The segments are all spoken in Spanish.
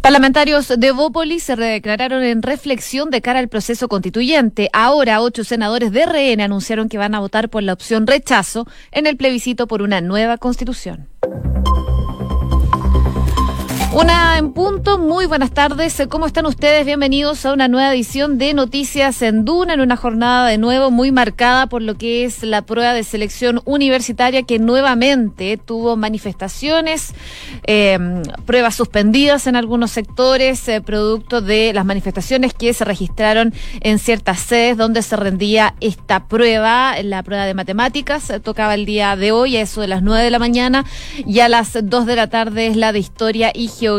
Parlamentarios de Bópoli se declararon en reflexión de cara al proceso constituyente. Ahora, ocho senadores de RN anunciaron que van a votar por la opción rechazo en el plebiscito por una nueva constitución. Una en punto, muy buenas tardes. ¿Cómo están ustedes? Bienvenidos a una nueva edición de Noticias en Duna, en una jornada de nuevo muy marcada por lo que es la prueba de selección universitaria que nuevamente tuvo manifestaciones, eh, pruebas suspendidas en algunos sectores, eh, producto de las manifestaciones que se registraron en ciertas sedes donde se rendía esta prueba, la prueba de matemáticas, tocaba el día de hoy a eso de las 9 de la mañana y a las 2 de la tarde es la de historia y geografía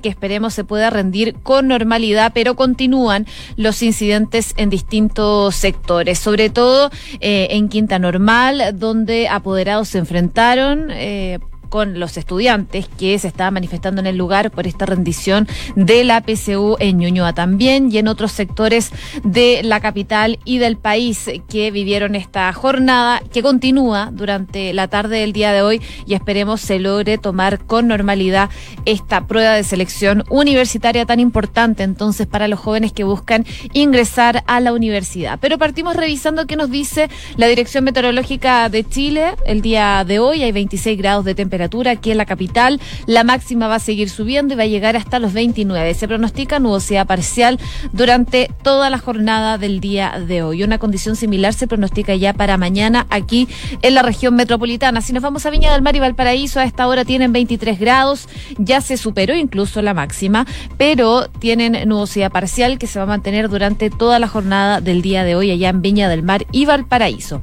que esperemos se pueda rendir con normalidad, pero continúan los incidentes en distintos sectores, sobre todo eh, en Quinta Normal, donde apoderados se enfrentaron. Eh, con los estudiantes que se estaban manifestando en el lugar por esta rendición de la PCU en Ñuñoa también y en otros sectores de la capital y del país que vivieron esta jornada que continúa durante la tarde del día de hoy y esperemos se logre tomar con normalidad esta prueba de selección universitaria tan importante entonces para los jóvenes que buscan ingresar a la universidad. Pero partimos revisando qué nos dice la Dirección Meteorológica de Chile el día de hoy. Hay 26 grados de temperatura aquí en la capital. La máxima va a seguir subiendo y va a llegar hasta los 29. Se pronostica nubosidad parcial durante toda la jornada del día de hoy. Una condición similar se pronostica ya para mañana aquí en la región metropolitana. Si nos vamos a Viña del Mar y Valparaíso, a esta hora tienen 23 grados, ya se superó incluso la máxima, pero tienen nubosidad parcial que se va a mantener durante toda la jornada del día de hoy allá en Viña del Mar y Valparaíso.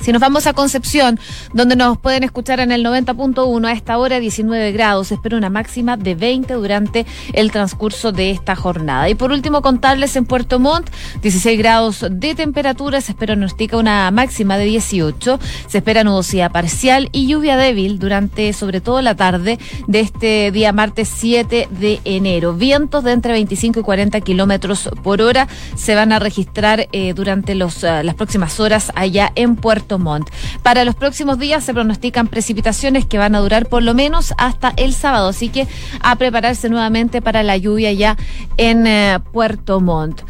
Si nos vamos a Concepción, donde nos pueden escuchar en el 90.1 a esta hora 19 grados, espero una máxima de 20 durante el transcurso de esta jornada. Y por último, contarles en Puerto Montt, 16 grados de temperatura, se espera pronostica una máxima de 18, se espera nubosidad parcial y lluvia débil durante sobre todo la tarde de este día martes 7 de enero. Vientos de entre 25 y 40 kilómetros por hora se van a registrar eh, durante los, uh, las próximas horas allá en Puerto Montt. Para los próximos días se pronostican precipitaciones que van a durar por lo menos hasta el sábado, así que a prepararse nuevamente para la lluvia ya en eh, Puerto Montt.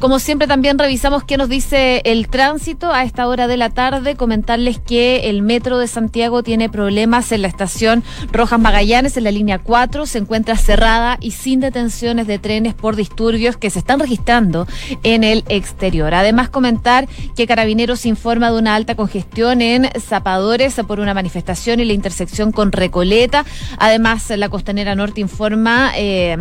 Como siempre también revisamos qué nos dice el tránsito a esta hora de la tarde, comentarles que el metro de Santiago tiene problemas en la estación Rojas Magallanes, en la línea 4, se encuentra cerrada y sin detenciones de trenes por disturbios que se están registrando en el exterior. Además comentar que Carabineros informa de una alta congestión en Zapadores por una manifestación y la intersección con Recoleta. Además, la Costanera Norte informa eh,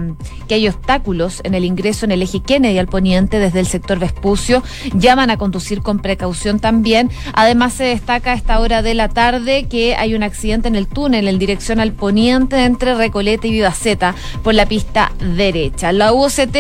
que hay obstáculos en el ingreso en el eje Kennedy al poniente desde el sector Vespucio. Llaman a conducir con precaución también. Además, se destaca a esta hora de la tarde que hay un accidente en el túnel en dirección al poniente entre Recoleta y Vivaceta por la pista derecha. La UOCT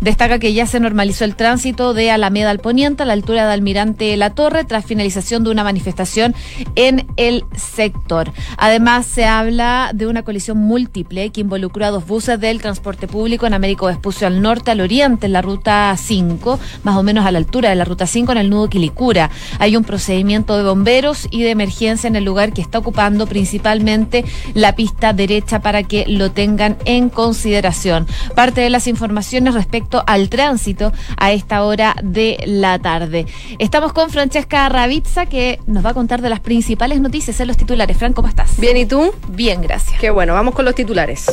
destaca que ya se normalizó el tránsito de Alameda al poniente a la altura de Almirante La Torre tras finalización una manifestación en el sector. Además, se habla de una colisión múltiple que involucró a dos buses del transporte público en Américo Vespucio al norte, al oriente, en la ruta 5, más o menos a la altura de la ruta 5, en el nudo Quilicura. Hay un procedimiento de bomberos y de emergencia en el lugar que está ocupando principalmente la pista derecha para que lo tengan en consideración. Parte de las informaciones respecto al tránsito a esta hora de la tarde. Estamos con Francesca Ravizza, que que nos va a contar de las principales noticias en los titulares. Fran, ¿cómo estás? Bien, ¿y tú? Bien, gracias. Qué bueno, vamos con los titulares.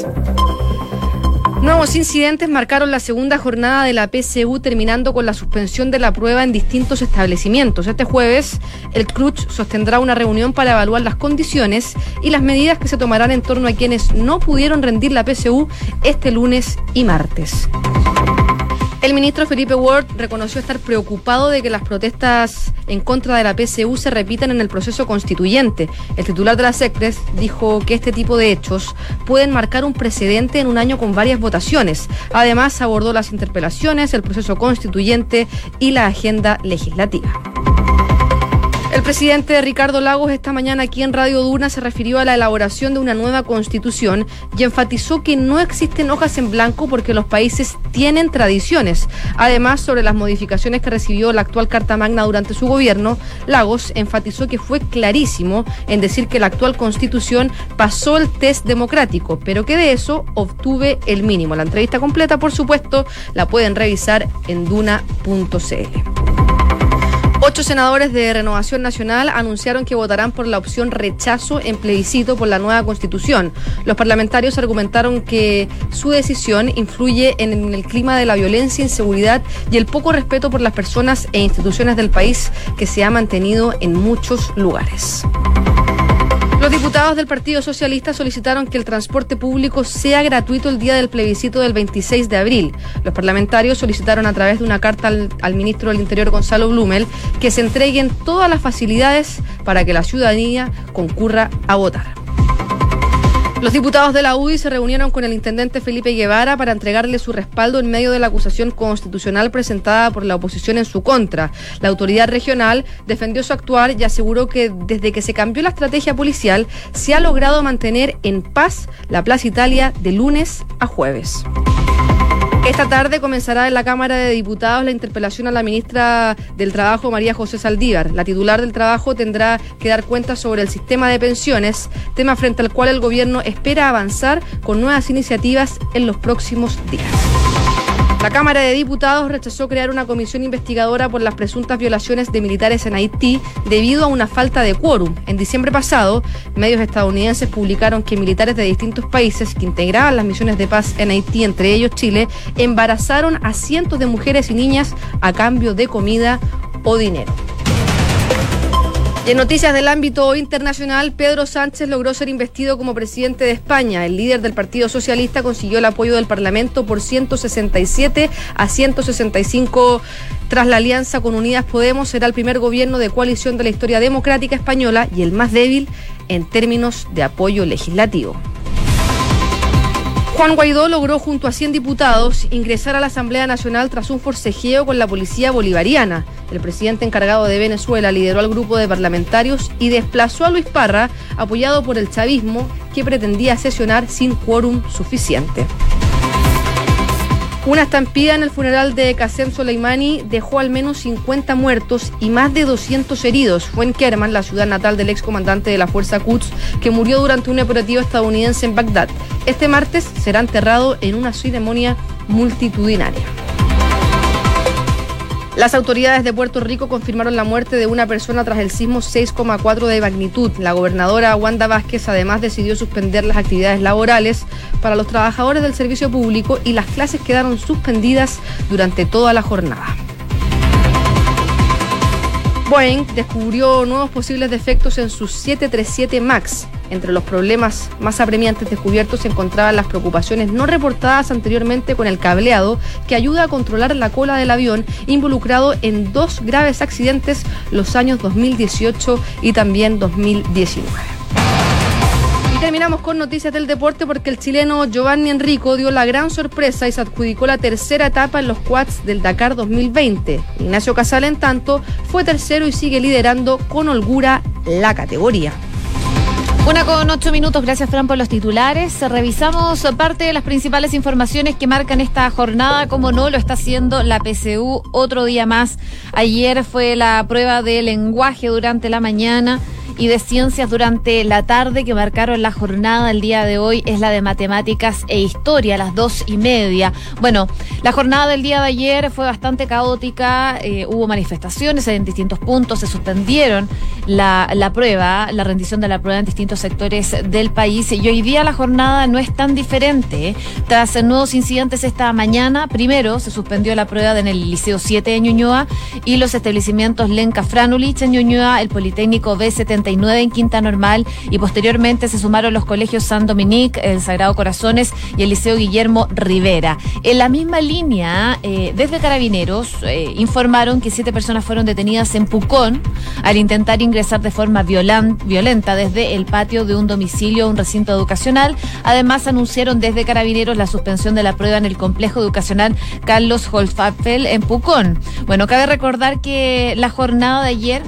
Nuevos incidentes marcaron la segunda jornada de la PCU terminando con la suspensión de la prueba en distintos establecimientos. Este jueves, el CRUCH sostendrá una reunión para evaluar las condiciones y las medidas que se tomarán en torno a quienes no pudieron rendir la PCU este lunes y martes. El ministro Felipe Ward reconoció estar preocupado de que las protestas en contra de la PCU se repitan en el proceso constituyente. El titular de la SECRES dijo que este tipo de hechos pueden marcar un precedente en un año con varias votaciones. Además, abordó las interpelaciones, el proceso constituyente y la agenda legislativa. El presidente Ricardo Lagos esta mañana aquí en Radio Duna se refirió a la elaboración de una nueva constitución y enfatizó que no existen hojas en blanco porque los países tienen tradiciones. Además, sobre las modificaciones que recibió la actual Carta Magna durante su gobierno, Lagos enfatizó que fue clarísimo en decir que la actual constitución pasó el test democrático, pero que de eso obtuve el mínimo. La entrevista completa, por supuesto, la pueden revisar en duna.cl. Ocho senadores de Renovación Nacional anunciaron que votarán por la opción rechazo en plebiscito por la nueva constitución. Los parlamentarios argumentaron que su decisión influye en el clima de la violencia, inseguridad y el poco respeto por las personas e instituciones del país que se ha mantenido en muchos lugares. Diputados del Partido Socialista solicitaron que el transporte público sea gratuito el día del plebiscito del 26 de abril. Los parlamentarios solicitaron a través de una carta al, ministro del Interior, Gonzalo Blumel, que se entreguen todas las facilidades para que la ciudadanía concurra a votar. Los diputados de la UDI se reunieron con el intendente Felipe Guevara para entregarle su respaldo en medio de la acusación constitucional presentada por la oposición en su contra. La autoridad regional defendió su actuar y aseguró que desde que se cambió la estrategia policial se ha logrado mantener en paz la Plaza Italia de lunes a jueves. Esta tarde comenzará en la Cámara de Diputados la interpelación a la ministra del Trabajo, María José Saldívar. La titular del Trabajo tendrá que dar cuenta sobre el sistema de pensiones, tema frente al cual el gobierno espera avanzar con nuevas iniciativas en los próximos días. La Cámara de Diputados rechazó crear una comisión investigadora por las presuntas violaciones de militares en Haití debido a una falta de quórum. En diciembre pasado, medios estadounidenses publicaron que militares de distintos países que integraban las misiones de paz en Haití, entre ellos Chile, embarazaron a cientos de mujeres y niñas a cambio de comida o dinero. En noticias del ámbito internacional, Pedro Sánchez logró ser investido como presidente de España. El líder del Partido Socialista consiguió el apoyo del Parlamento por 167 a 165 tras la alianza con Unidas Podemos. Será el primer gobierno de coalición de la historia democrática española y el más débil en términos de apoyo legislativo. Juan Guaidó logró junto a 100 diputados ingresar a la Asamblea Nacional tras un forcejeo con la policía bolivariana. El presidente encargado de Venezuela lideró al grupo de parlamentarios y desplazó a Luis Parra, apoyado por el chavismo, que pretendía sesionar sin quórum suficiente. Una estampida en el funeral de Qasem Soleimani dejó al menos 50 muertos y más de 200 heridos. Fue en Kerman, la ciudad natal del excomandante de la Fuerza Quds, que murió durante un operativo estadounidense en Bagdad. Este martes será enterrado en una ceremonia multitudinaria. Las autoridades de Puerto Rico confirmaron la muerte de una persona tras el sismo 6,4 de magnitud. La gobernadora Wanda Vázquez además decidió suspender las actividades laborales para los trabajadores del servicio público y las clases quedaron suspendidas durante toda la jornada. Boeing descubrió nuevos posibles defectos en sus 737 MAX. Entre los problemas más apremiantes descubiertos se encontraban las preocupaciones no reportadas anteriormente con el cableado que ayuda a controlar la cola del avión involucrado en dos graves accidentes los años 2018 y también 2019 terminamos con noticias del deporte porque el chileno Giovanni Enrico dio la gran sorpresa y se adjudicó la tercera etapa en los quads del Dakar 2020. Ignacio Casal, en tanto, fue tercero y sigue liderando con holgura la categoría. Una con ocho minutos, gracias Fran por los titulares. Revisamos parte de las principales informaciones que marcan esta jornada, como no lo está haciendo la PCU otro día más. Ayer fue la prueba de lenguaje durante la mañana y de ciencias durante la tarde que marcaron la jornada el día de hoy es la de matemáticas e historia, a las dos y media. Bueno, la jornada del día de ayer fue bastante caótica, eh, hubo manifestaciones en distintos puntos, se suspendieron la, la prueba, la rendición de la prueba en distintos sectores del país y hoy día la jornada no es tan diferente. Tras nuevos incidentes esta mañana, primero se suspendió la prueba en el Liceo 7 de Ñuñoa y los establecimientos Lenca Franulich en Ñuñoa, el Politécnico B70 en Quinta Normal y posteriormente se sumaron los colegios San Dominique, el Sagrado Corazones y el Liceo Guillermo Rivera. En la misma línea, eh, desde Carabineros eh, informaron que siete personas fueron detenidas en Pucón al intentar ingresar de forma violenta desde el patio de un domicilio a un recinto educacional. Además, anunciaron desde Carabineros la suspensión de la prueba en el complejo educacional Carlos Holfapel en Pucón. Bueno, cabe recordar que la jornada de ayer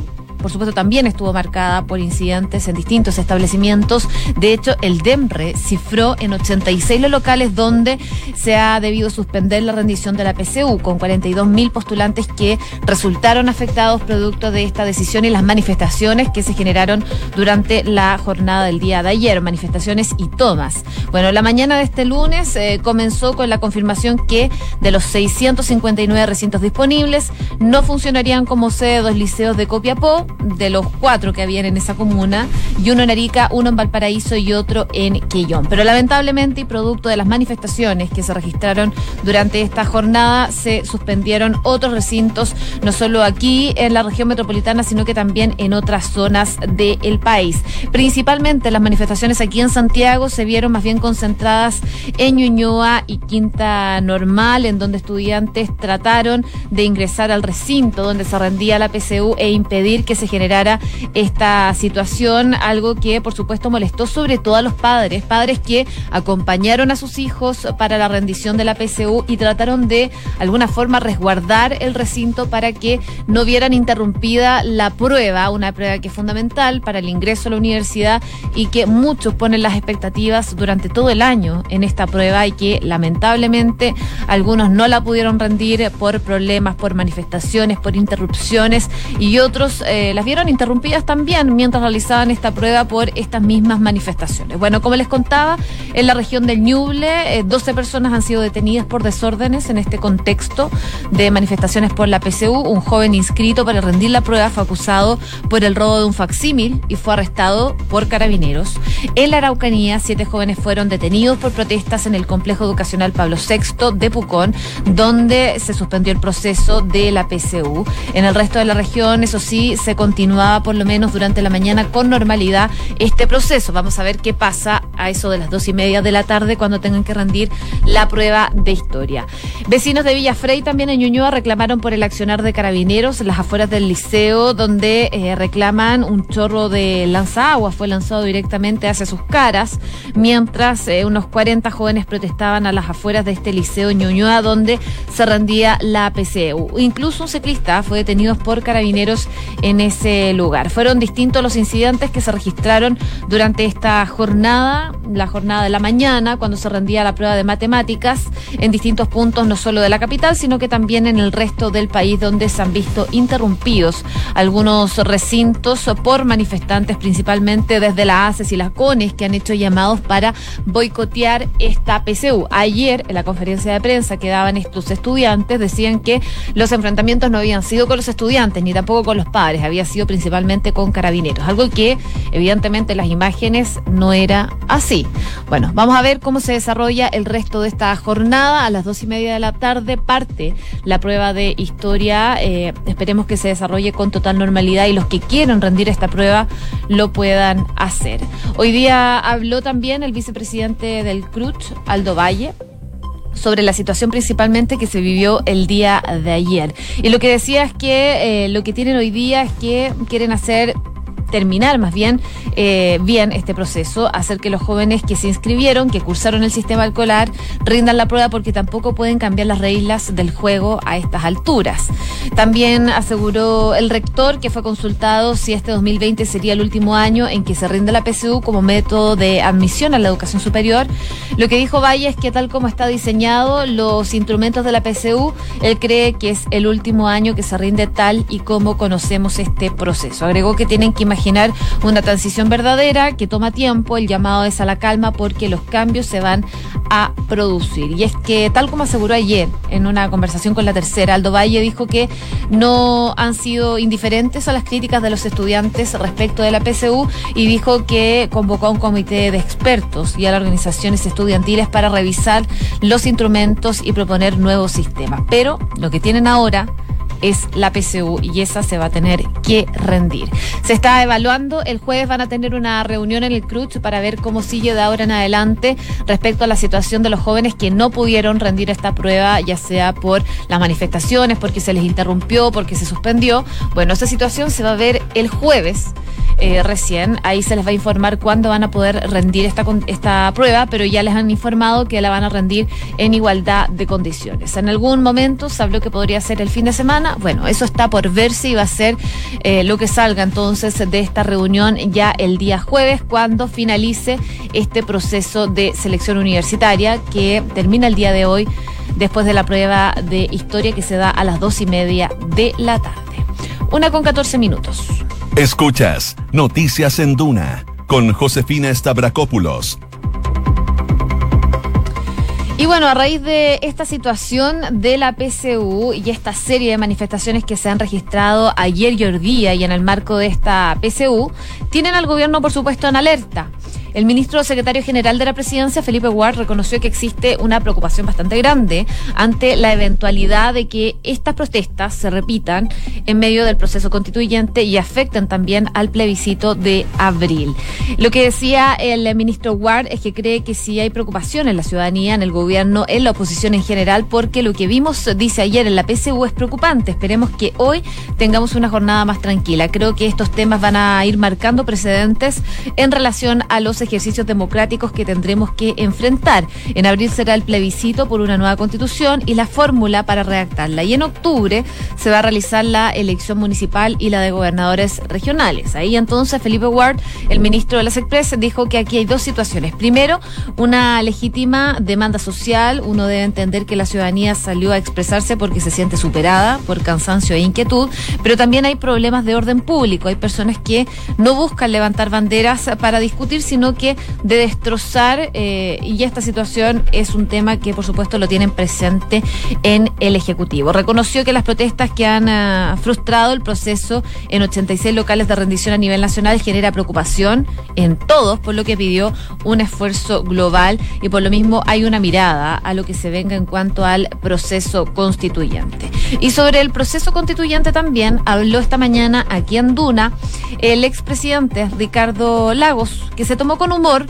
por supuesto, también estuvo marcada por incidentes en distintos establecimientos. De hecho, el DEMRE cifró en 86 los locales donde se ha debido suspender la rendición de la PCU, con 42 mil postulantes que resultaron afectados producto de esta decisión y las manifestaciones que se generaron durante la jornada del día de ayer, manifestaciones y tomas. Bueno, la mañana de este lunes eh, comenzó con la confirmación que de los 659 recintos disponibles no funcionarían como sede dos liceos de Copiapó, de los cuatro que habían en esa comuna, y uno en Arica, uno en Valparaíso y otro en Quillón. Pero lamentablemente y producto de las manifestaciones que se registraron durante esta jornada, se suspendieron otros recintos, no solo aquí en la región metropolitana, sino que también en otras zonas del país. Principalmente las manifestaciones aquí en Santiago se vieron más bien concentradas en Ñuñoa y Quinta Normal, en donde estudiantes trataron de ingresar al recinto donde se rendía la PCU e impedir que se generara esta situación, algo que por supuesto molestó sobre todo a los padres, padres que acompañaron a sus hijos para la rendición de la PCU y trataron de alguna forma resguardar el recinto para que no vieran interrumpida la prueba, una prueba que es fundamental para el ingreso a la universidad y que muchos ponen las expectativas durante todo el año en esta prueba y que lamentablemente algunos no la pudieron rendir por problemas, por manifestaciones, por interrupciones y otros eh, las vieron interrumpidas también mientras realizaban esta prueba por estas mismas manifestaciones. Bueno, como les contaba, en la región del Ñuble, 12 eh, personas han sido detenidas por desórdenes en este contexto de manifestaciones por la PCU. Un joven inscrito para rendir la prueba fue acusado por el robo de un facsímil y fue arrestado por carabineros. En la Araucanía, siete jóvenes fueron detenidos por protestas en el complejo educacional Pablo VI de Pucón, donde se suspendió el proceso de la PCU. En el resto de la región, eso sí, se continuaba por lo menos durante la mañana con normalidad este proceso. Vamos a ver qué pasa a eso de las dos y media de la tarde cuando tengan que rendir la prueba de historia. Vecinos de Villafrey también en Ñuñoa reclamaron por el accionar de carabineros en las afueras del liceo, donde eh, reclaman un chorro de lanzagua fue lanzado directamente hacia sus caras, mientras eh, unos 40 jóvenes protestaban a las afueras de este liceo Ñuñoa, donde se rendía la PCU. Incluso un ciclista fue detenido por carabineros en ese lugar. Fueron distintos los incidentes que se registraron durante esta jornada, la jornada de la mañana, cuando se rendía la prueba de matemáticas en distintos puntos, no solo de la capital, sino que también en el resto del país, donde se han visto interrumpidos algunos recintos por manifestantes, principalmente desde la ACES y las CONES, que han hecho llamados para boicotear esta PCU. Ayer, en la conferencia de prensa que daban estos estudiantes, decían que los enfrentamientos no habían sido con los estudiantes ni tampoco con los padres, había sido principalmente con carabineros, algo que evidentemente las imágenes no era así. Bueno, vamos a ver cómo se desarrolla el resto de esta jornada. A las dos y media de la tarde parte la prueba de historia. Eh, esperemos que se desarrolle con total normalidad y los que quieran rendir esta prueba lo puedan hacer. Hoy día habló también el vicepresidente del CRUCH, Aldo Valle sobre la situación principalmente que se vivió el día de ayer. Y lo que decía es que eh, lo que tienen hoy día es que quieren hacer terminar más bien eh, bien este proceso, hacer que los jóvenes que se inscribieron, que cursaron el sistema escolar, rindan la prueba porque tampoco pueden cambiar las reglas del juego a estas alturas. También aseguró el rector que fue consultado si este 2020 sería el último año en que se rinde la PSU como método de admisión a la educación superior. Lo que dijo Valle es que tal como está diseñado los instrumentos de la PSU, él cree que es el último año que se rinde tal y como conocemos este proceso. Agregó que tienen que imaginar una transición verdadera que toma tiempo, el llamado es a la calma porque los cambios se van a producir. Y es que, tal como aseguró ayer en una conversación con la tercera, Aldo Valle dijo que no han sido indiferentes a las críticas de los estudiantes respecto de la PSU y dijo que convocó a un comité de expertos y a las organizaciones estudiantiles para revisar los instrumentos y proponer nuevos sistemas. Pero lo que tienen ahora es la PCU y esa se va a tener que rendir. Se está evaluando, el jueves van a tener una reunión en el CRUCH para ver cómo sigue de ahora en adelante respecto a la situación de los jóvenes que no pudieron rendir esta prueba, ya sea por las manifestaciones, porque se les interrumpió, porque se suspendió. Bueno, esa situación se va a ver el jueves. Eh, recién. Ahí se les va a informar cuándo van a poder rendir esta, esta prueba, pero ya les han informado que la van a rendir en igualdad de condiciones. En algún momento se habló que podría ser el fin de semana, Bueno, eso está por verse y va a ser eh, lo que salga entonces de esta reunión ya el día jueves, cuando finalice este proceso de selección universitaria que termina el día de hoy después de la prueba de historia que se da a las dos y media de la tarde. Una con 14 minutos. Escuchas Noticias en Duna con Josefina Stavrakopoulos y bueno, a raíz de esta situación de la PCU y esta serie de manifestaciones que se han registrado ayer y hoy día y en el marco de esta PCU, tienen al gobierno, por supuesto, en alerta. El ministro secretario general de la presidencia, Felipe Ward, reconoció que existe una preocupación bastante grande ante la eventualidad de que estas protestas se repitan en medio del proceso constituyente y afecten también al plebiscito de abril. Lo que decía el ministro Ward es que cree que sí hay preocupación en la ciudadanía, en el gobierno, en la oposición en general, porque lo que vimos, dice ayer, en la PSU es preocupante. Esperemos que hoy tengamos una jornada más tranquila. Creo que estos temas van a ir marcando precedentes en relación a los ejercicios democráticos que tendremos que enfrentar. En abril será el plebiscito por una nueva constitución y la fórmula para redactarla. Y en octubre se va a realizar la elección municipal y la de gobernadores regionales. Ahí entonces Felipe Ward, el ministro de las Express, dijo que aquí hay dos situaciones. Primero, una legítima demanda social. Uno debe entender que la ciudadanía salió a expresarse porque se siente superada por cansancio e inquietud, pero también hay problemas de orden público. Hay personas que no buscan levantar banderas para discutir, sino que de destrozar eh, y esta situación es un tema que por supuesto lo tienen presente en el Ejecutivo. Reconoció que las protestas que han ah, frustrado el proceso en 86 locales de rendición a nivel nacional genera preocupación en todos, por lo que pidió un esfuerzo global y por lo mismo hay una mirada a lo que se venga en cuanto al proceso constituyente. Y sobre el proceso constituyente también habló esta mañana aquí en Duna el expresidente Ricardo Lagos, que se tomó con humor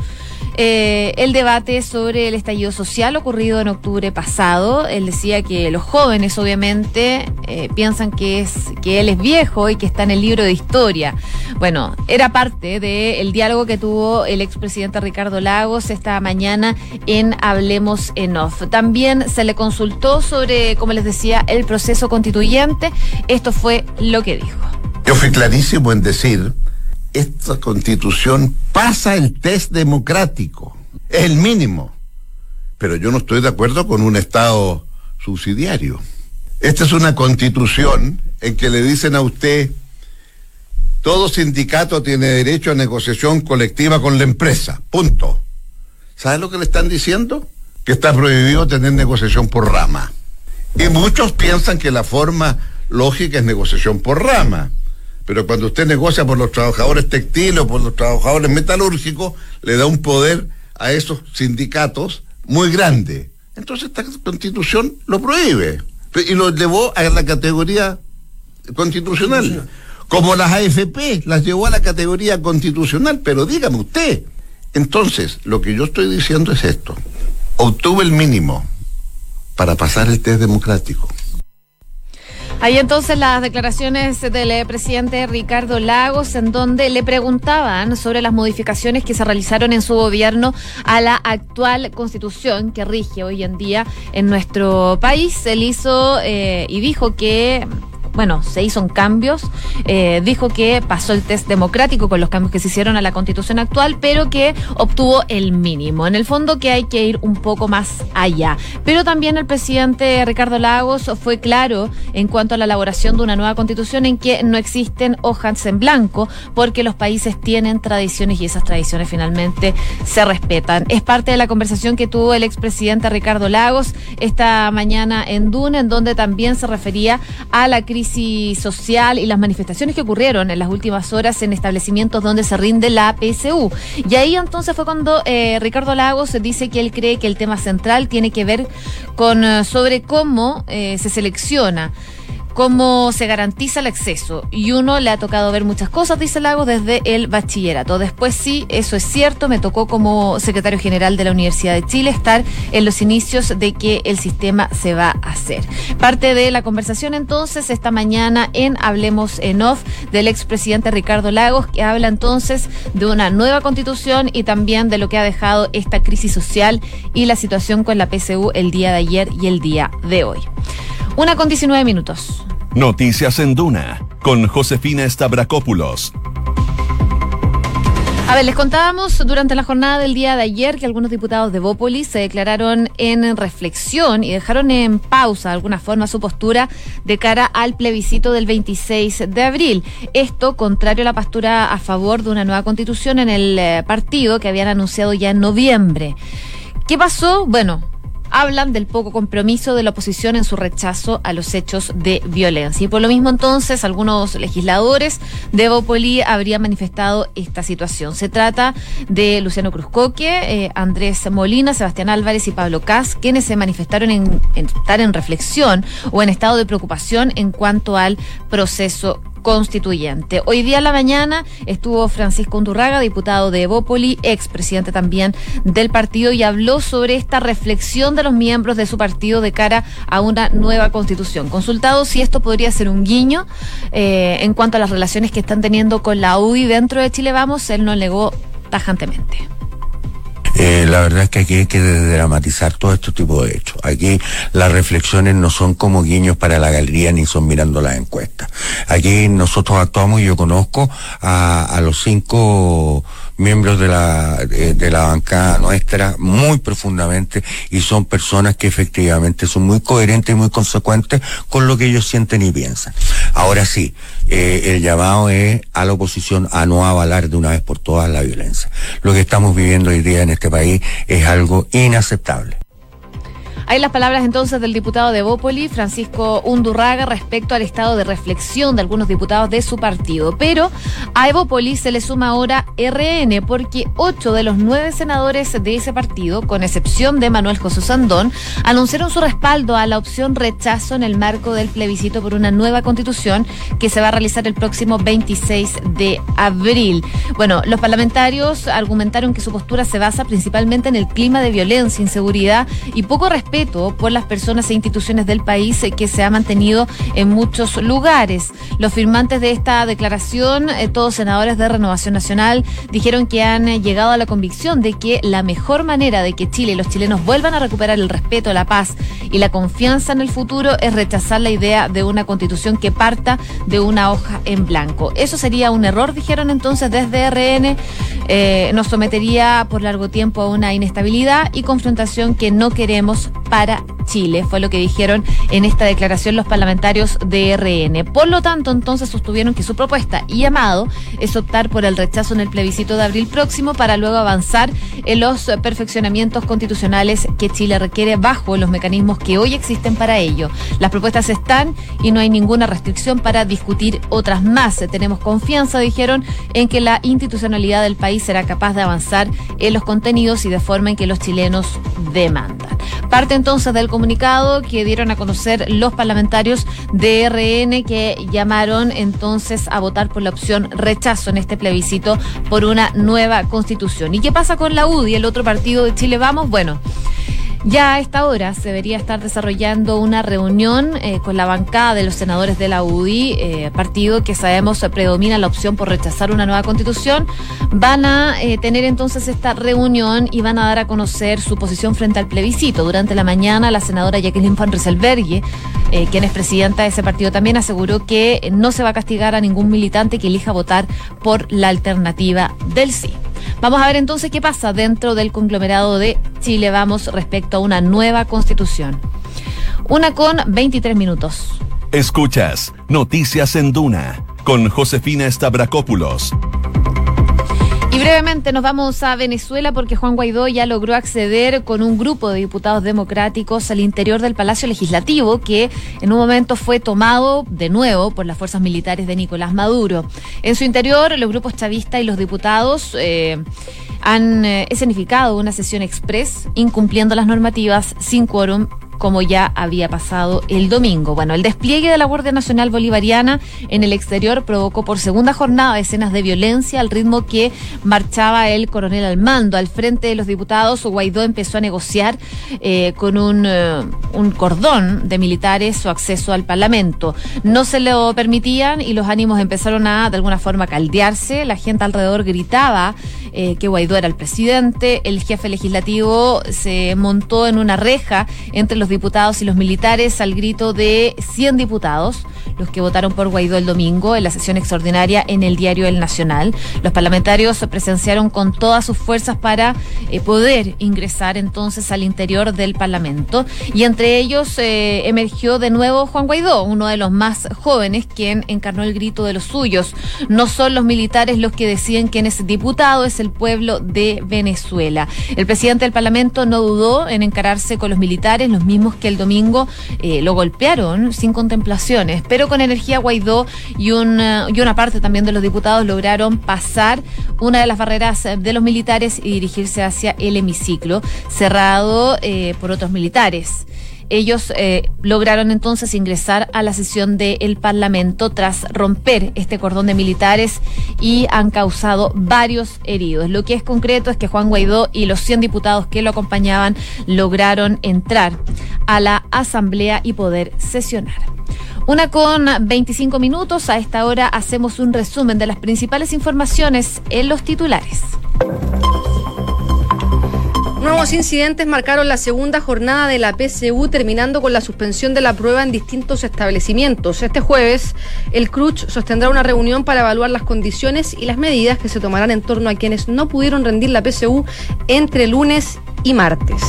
eh, el debate sobre el estallido social ocurrido en octubre pasado. Él decía que los jóvenes, obviamente, eh, piensan que es que él es viejo y que está en el libro de historia. Bueno, era parte del diálogo que tuvo el expresidente Ricardo Lagos esta mañana en Hablemos en Off. También se le consultó sobre, como les decía, el proceso constituyente. Esto fue lo que dijo. Yo fui clarísimo en decir esta constitución pasa el test democrático, es el mínimo. Pero yo no estoy de acuerdo con un Estado subsidiario. Esta es una constitución en que le dicen a usted, todo sindicato tiene derecho a negociación colectiva con la empresa, punto. ¿Sabe lo que le están diciendo? Que está prohibido tener negociación por rama. Y muchos piensan que la forma lógica es negociación por rama. Pero cuando usted negocia por los trabajadores textiles o por los trabajadores metalúrgicos, le da un poder a esos sindicatos muy grande. Entonces esta constitución lo prohíbe y lo llevó a la categoría constitucional. Como las AFP las llevó a la categoría constitucional, pero dígame usted. Entonces, lo que yo estoy diciendo es esto. Obtuve el mínimo para pasar el test democrático. Ahí entonces las declaraciones del eh, presidente Ricardo Lagos, en donde le preguntaban sobre las modificaciones que se realizaron en su gobierno a la actual constitución que rige hoy en día en nuestro país. Él hizo eh, y dijo que bueno, se hizo cambios, eh, dijo que pasó el test democrático con los cambios que se hicieron a la constitución actual, pero que obtuvo el mínimo. En el fondo que hay que ir un poco más allá. Pero también el presidente Ricardo Lagos fue claro en cuanto a la elaboración de una nueva constitución en que no existen hojas en blanco porque los países tienen tradiciones y esas tradiciones finalmente se respetan. Es parte de la conversación que tuvo el expresidente Ricardo Lagos esta mañana en Duna, en donde también se refería a la crisis social y las manifestaciones que ocurrieron en las últimas horas en establecimientos donde se rinde la PSU. Y ahí entonces fue cuando eh, Ricardo Lagos dice que él cree que el tema central tiene que ver con eh, sobre cómo eh, se selecciona cómo se garantiza el acceso. Y uno le ha tocado ver muchas cosas, dice Lago, desde el bachillerato. Después sí, eso es cierto, me tocó como secretario general de la Universidad de Chile estar en los inicios de que el sistema se va a hacer. Parte de la conversación entonces esta mañana en Hablemos en Off del expresidente Ricardo Lagos, que habla entonces de una nueva constitución y también de lo que ha dejado esta crisis social y la situación con la PSU el día de ayer y el día de hoy. Una con 19 minutos. Noticias en Duna con Josefina Stavrakopoulos. A ver, les contábamos durante la jornada del día de ayer que algunos diputados de Bópolis se declararon en reflexión y dejaron en pausa de alguna forma su postura de cara al plebiscito del 26 de abril. Esto contrario a la postura a favor de una nueva constitución en el eh, partido que habían anunciado ya en noviembre. ¿Qué pasó? Bueno, hablan del poco compromiso de la oposición en su rechazo a los hechos de violencia. Y por lo mismo entonces algunos legisladores de Bopoli habrían manifestado esta situación. Se trata de Luciano Cruzcoque, eh, Andrés Molina, Sebastián Álvarez y Pablo Cas, quienes se manifestaron en, en estar en reflexión o en estado de preocupación en cuanto al proceso constituyente. Hoy día a la mañana estuvo Francisco Undurraga, diputado de Evópoli, expresidente también del partido, y habló sobre esta reflexión de los miembros de su partido de cara a una nueva constitución. Consultado si esto podría ser un guiño eh, en cuanto a las relaciones que están teniendo con la UDI dentro de Chile Vamos, él no negó tajantemente. Eh, la verdad es que aquí hay que dramatizar todo este tipo de hechos. Aquí las reflexiones no son como guiños para la galería ni son mirando las encuestas. Aquí nosotros actuamos y yo conozco a, a los cinco miembros de la, de, la bancada nuestra muy profundamente y son personas que efectivamente son muy coherentes y muy consecuentes con lo que ellos sienten y piensan. Ahora sí, eh, el llamado es a la oposición a no avalar de una vez por todas la violencia. Lo que estamos viviendo hoy día en este país es algo inaceptable. Hay las palabras entonces del diputado de Bópoli, Francisco Undurraga, respecto al estado de reflexión de algunos diputados de su partido. Pero a Evópoli se le suma ahora RN, porque ocho de los nueve senadores de ese partido, con excepción de Manuel José Sandón, anunciaron su respaldo a la opción rechazo en el marco del plebiscito por una nueva constitución que se va a realizar el próximo 26 de abril. Bueno, los parlamentarios argumentaron que su postura se basa principalmente en el clima de violencia, inseguridad y poco respeto por las personas e instituciones del país eh, que se ha mantenido en muchos lugares. Los firmantes de esta declaración, eh, todos senadores de Renovación Nacional, dijeron que han eh, llegado a la convicción de que la mejor manera de que Chile y los chilenos vuelvan a recuperar el respeto, la paz y la confianza en el futuro es rechazar la idea de una constitución que parta de una hoja en blanco. Eso sería un error, dijeron entonces desde RN. nos sometería por largo tiempo a una inestabilidad y confrontación que no queremos para Chile, fue lo que dijeron en esta declaración los parlamentarios de RN. Por lo tanto, entonces sostuvieron que su propuesta y llamado es optar por el rechazo en el plebiscito de abril próximo para luego avanzar en los perfeccionamientos constitucionales que Chile requiere bajo los mecanismos que hoy existen para ello. Las propuestas están y no hay ninguna restricción para discutir otras más. Tenemos confianza, dijeron, en que la institucionalidad del país será capaz de avanzar en los contenidos y de forma en que los chilenos demandan. Parte entonces del comunicado que dieron a conocer los parlamentarios de RN que llamaron entonces a votar por la opción rechazo en este plebiscito por una nueva constitución. ¿Y qué pasa con la UDI, el otro partido de Chile Vamos? Bueno. Ya a esta hora se debería estar desarrollando una reunión eh, con la bancada de los senadores de la UDI, eh, partido que sabemos predomina la opción por rechazar una nueva constitución. Van a eh, tener entonces esta reunión y van a dar a conocer su posición frente al plebiscito. Durante la mañana, la senadora Jacqueline Van Rieselberghe, quien es presidenta de ese partido, también aseguró que no se va a castigar a ningún militante que elija votar por la alternativa del sí. Vamos a ver entonces qué pasa dentro del conglomerado de Chile Vamos respecto a una nueva constitución. Una con 23 minutos. Escuchas Noticias en Duna con Josefina Stavrakopoulos. Brevemente nos vamos a Venezuela porque Juan Guaidó ya logró acceder con un grupo de diputados democráticos al interior del Palacio Legislativo que en un momento fue tomado de nuevo por las fuerzas militares de Nicolás Maduro. En su interior los grupos chavistas y los diputados eh, han eh, escenificado una sesión express incumpliendo las normativas sin quórum como ya había pasado el domingo. Bueno, el despliegue de la Guardia Nacional Bolivariana en el exterior provocó por segunda jornada escenas de violencia al ritmo que marchaba el coronel al mando. Al frente de los diputados, Guaidó empezó a negociar eh, con un, eh, un cordón de militares su acceso al Parlamento. No se lo permitían y los ánimos empezaron a, de alguna forma, caldearse. La gente alrededor gritaba eh, que Guaidó era el presidente. El jefe legislativo se montó en una reja entre los diputados y los militares al grito de 100 diputados, los que votaron por Guaidó el domingo en la sesión extraordinaria en el diario El Nacional. Los parlamentarios presenciaron con todas sus fuerzas para eh, poder ingresar entonces al interior del Parlamento. Y entre ellos eh, emergió de nuevo Juan Guaidó, uno de los más jóvenes, quien encarnó el grito de los suyos. No son los militares los que deciden quién es diputado, es el pueblo de Venezuela. El presidente del Parlamento no dudó en encararse con los militares, los mismos que el domingo eh, lo golpearon sin contemplaciones, pero con energía Guaidó y una, y una parte también de los diputados lograron pasar una de las barreras de los militares y dirigirse hacia el hemiciclo, cerrado eh, por otros militares. Ellos eh, lograron entonces ingresar a la sesión del Parlamento tras romper este cordón de militares y han causado varios heridos. Lo que es concreto es que Juan Guaidó y los 100 diputados que lo acompañaban lograron entrar a la Asamblea y poder sesionar. Una con 25 minutos. A esta hora hacemos un resumen de las principales informaciones en los titulares. Nuevos incidentes marcaron la segunda jornada de la PCU, terminando con la suspensión de la prueba en distintos establecimientos. Este jueves, el CRUCH sostendrá una reunión para evaluar las condiciones y las medidas que se tomarán en torno a quienes no pudieron rendir la PCU entre lunes y martes.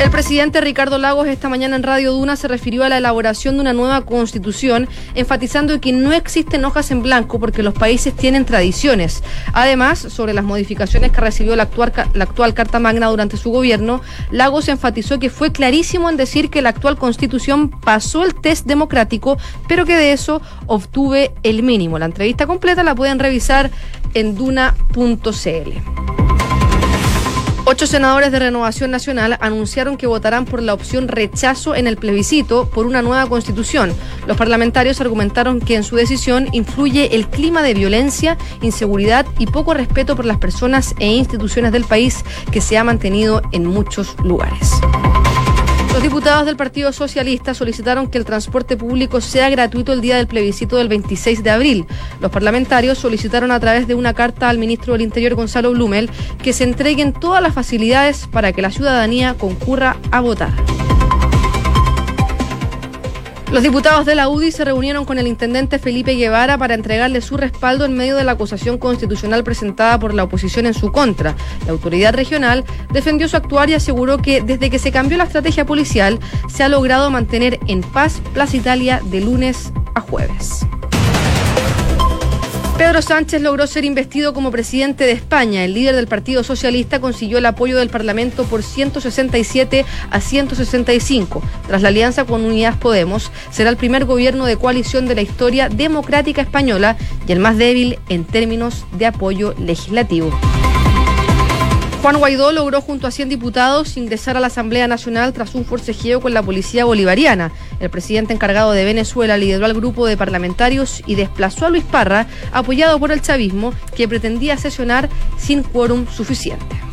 El presidente Ricardo Lagos esta mañana en Radio Duna se refirió a la elaboración de una nueva constitución, enfatizando que no existen hojas en blanco porque los países tienen tradiciones. Además, sobre las modificaciones que recibió la actual, Carta Magna durante su gobierno, Lagos enfatizó que fue clarísimo en decir que la actual constitución pasó el test democrático, pero que de eso obtuve el mínimo. La entrevista completa la pueden revisar en duna.cl. Ocho senadores de Renovación Nacional anunciaron que votarán por la opción rechazo en el plebiscito por una nueva constitución. Los parlamentarios argumentaron que en su decisión influye el clima de violencia, inseguridad y poco respeto por las personas e instituciones del país que se ha mantenido en muchos lugares. Los diputados del Partido Socialista solicitaron que el transporte público sea gratuito el día del plebiscito del 26 de abril. Los parlamentarios solicitaron a través de una carta al ministro del Interior, Gonzalo Blumel, que se entreguen todas las facilidades para que la ciudadanía concurra a votar. Los diputados de la UDI se reunieron con el intendente Felipe Guevara para entregarle su respaldo en medio de la acusación constitucional presentada por la oposición en su contra. La autoridad regional defendió su actuar y aseguró que desde que se cambió la estrategia policial se ha logrado mantener en paz Plaza Italia de lunes a jueves. Pedro Sánchez logró ser investido como presidente de España. El líder del Partido Socialista consiguió el apoyo del Parlamento por 167 a 165. Tras la alianza con Unidas Podemos, será el primer gobierno de coalición de la historia democrática española y el más débil en términos de apoyo legislativo. Juan Guaidó logró junto a 100 diputados ingresar a la Asamblea Nacional tras un forcejeo con la policía bolivariana. El presidente encargado de Venezuela lideró al grupo de parlamentarios y desplazó a Luis Parra, apoyado por el chavismo, que pretendía sesionar sin quórum suficiente.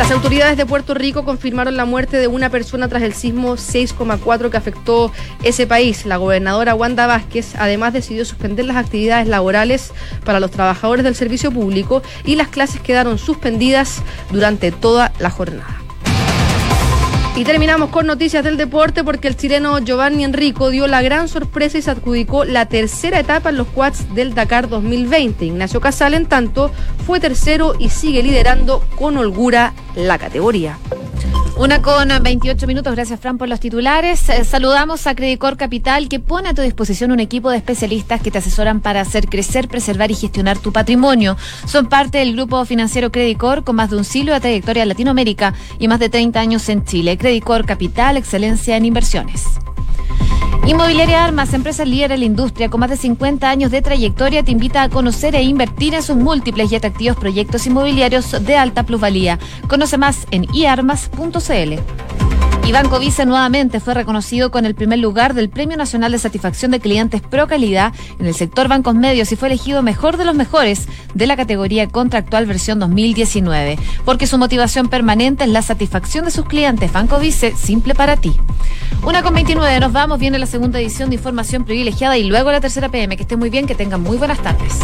Las autoridades de Puerto Rico confirmaron la muerte de una persona tras el sismo 6,4 que afectó ese país. La gobernadora Wanda Vázquez además decidió suspender las actividades laborales para los trabajadores del servicio público y las clases quedaron suspendidas durante toda la jornada. Y terminamos con noticias del deporte porque el chileno Giovanni Enrico dio la gran sorpresa y se adjudicó la tercera etapa en los quads del Dakar 2020. Ignacio Casal, en tanto, fue tercero y sigue liderando con holgura la categoría. Una con 28 minutos, gracias Fran por los titulares. Eh, saludamos a Credicor Capital que pone a tu disposición un equipo de especialistas que te asesoran para hacer crecer, preservar y gestionar tu patrimonio. Son parte del grupo financiero Credicor con más de un siglo de trayectoria en Latinoamérica y más de 30 años en Chile. Credicor Capital, excelencia en inversiones. Inmobiliaria Armas, empresa líder en la industria con más de 50 años de trayectoria, te invita a conocer e invertir en sus múltiples y atractivos proyectos inmobiliarios de alta plusvalía. Conoce más en iarmas.cl. Y Banco Vice nuevamente fue reconocido con el primer lugar del Premio Nacional de Satisfacción de Clientes Pro Calidad en el sector bancos medios y fue elegido mejor de los mejores de la categoría contractual versión 2019, porque su motivación permanente es la satisfacción de sus clientes. Banco Vice, simple para ti. Una con 29, nos vamos, viene la segunda edición de Información Privilegiada y luego la tercera PM. Que esté muy bien, que tengan muy buenas tardes.